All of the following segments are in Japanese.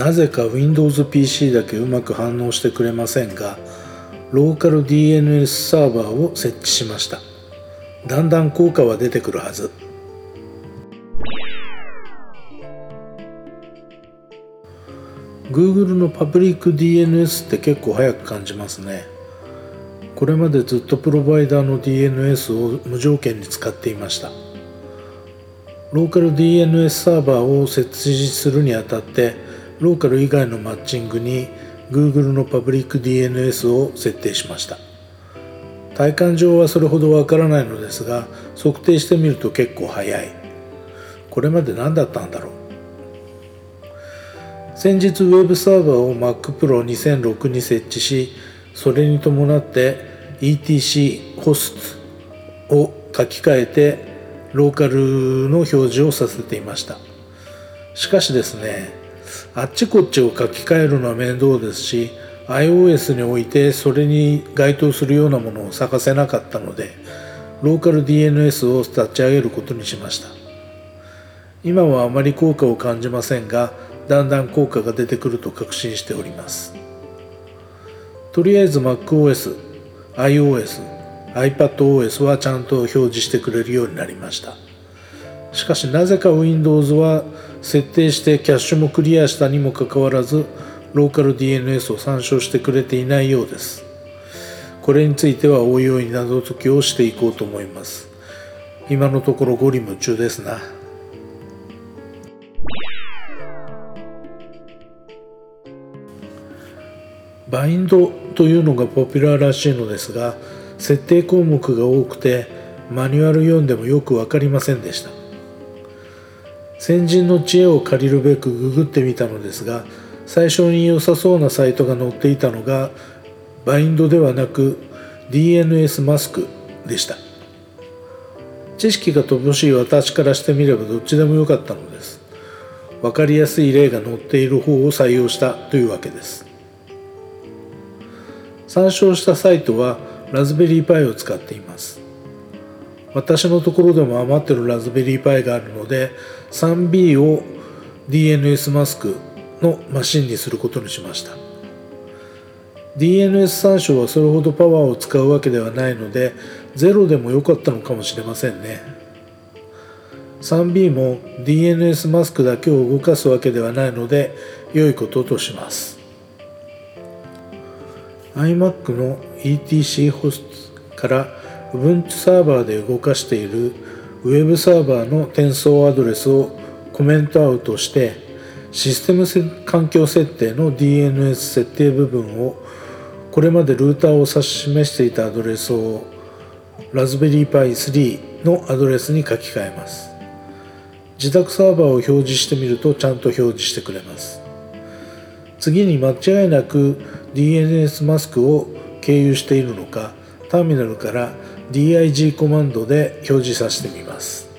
なぜか Windows PC だけうまく反応してくれませんがローカル DNS サーバーを設置しました。だんだん効果は出てくるはず。Google のパブリック DNS って結構早く感じますね。これまでずっとプロバイダーの DNS を無条件に使っていました。ローカル DNS サーバーを設置するにあたってローカル以外のマッチングに Google のパブリック DNS を設定しました。体感上はそれほどわからないのですが測定してみると結構早い。これまで何だったんだろう？先日ウェブサーバーを Mac Pro 2006に設置しそれに伴って ETC ホストを書き換えてローカルの表示をさせていました。しかしですねあっちこっちを書き換えるのは面倒ですし iOS においてそれに該当するようなものを探せなかったのでローカル DNS を立ち上げることにしました。今はあまり効果を感じませんがだんだん効果が出てくると確信しております。とりあえず MacOS、iOS、iPadOS はちゃんと表示してくれるようになりました。しかしなぜか Windows は設定してキャッシュもクリアしたにもかかわらずローカル DNS を参照してくれていないようです。これについてはおいおい謎解きをしていこうと思います。今のところゴリ夢中ですな。バインドというのがポピュラーらしいのですが設定項目が多くてマニュアル読んでもよく分かりませんでした。先人の知恵を借りるべくググってみたのですが最初に良さそうなサイトが載っていたのがバインドではなく DNS マスクでした。知識が乏しい私からしてみればどっちでもよかったのです。分かりやすい例が載っている方を採用したというわけです。参照したサイトはラズベリーパイを使っています。私のところでも余ってるラズベリーパイがあるので 3B を DNS マスクのマシンにすることにしました。DNS 参照はそれほどパワーを使うわけではないのでゼロでも良かったのかもしれませんね。3B も DNS マスクだけを動かすわけではないので良いこととします。iMac の ETC ホストから Ubuntu サーバーで動かしている Web サーバーの転送アドレスをコメントアウトしてシステム環境設定の DNS 設定部分をこれまでルーターを指し示していたアドレスをラズベリーパイ3のアドレスに書き換えます。自宅サーバーを表示してみるとちゃんと表示してくれます。次に間違いなく DNS マスクを経由しているのかターミナルから DIG コマンドで表示させてみます。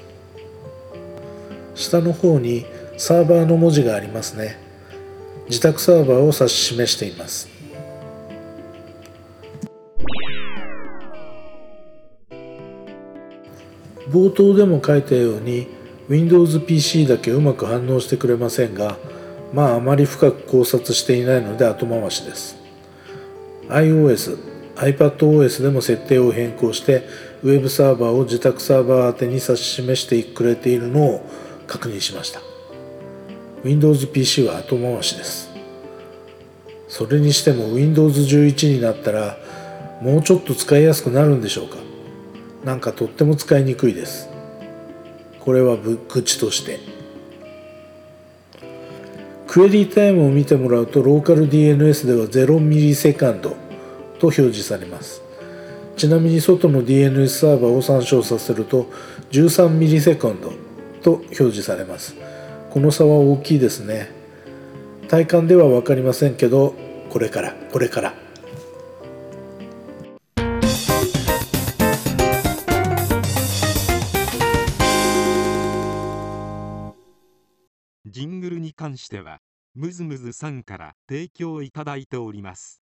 下の方にサーバーの文字がありますね。自宅サーバーを指し示しています。冒頭でも書いたように Windows PC だけうまく反応してくれませんがまああまり深く考察していないので後回しです。iOS、iPadOS でも設定を変更してウェブサーバーを自宅サーバー宛てに指し示してくれているのを確認しました。Windows PC は後回しです。それにしても Windows 11になったらもうちょっと使いやすくなるんでしょうか？なんかとっても使いにくいです。これは愚痴として。クエリータイムを見てもらうとローカル DNS では0ミリセカンド。と表示されます。ちなみに外の DNS サーバーを参照させると13ミリセカンドと表示されます。この差は大きいですね。体感では分かりませんけどこれからこれから。ジングルに関してはムズムズさんから提供いただいております。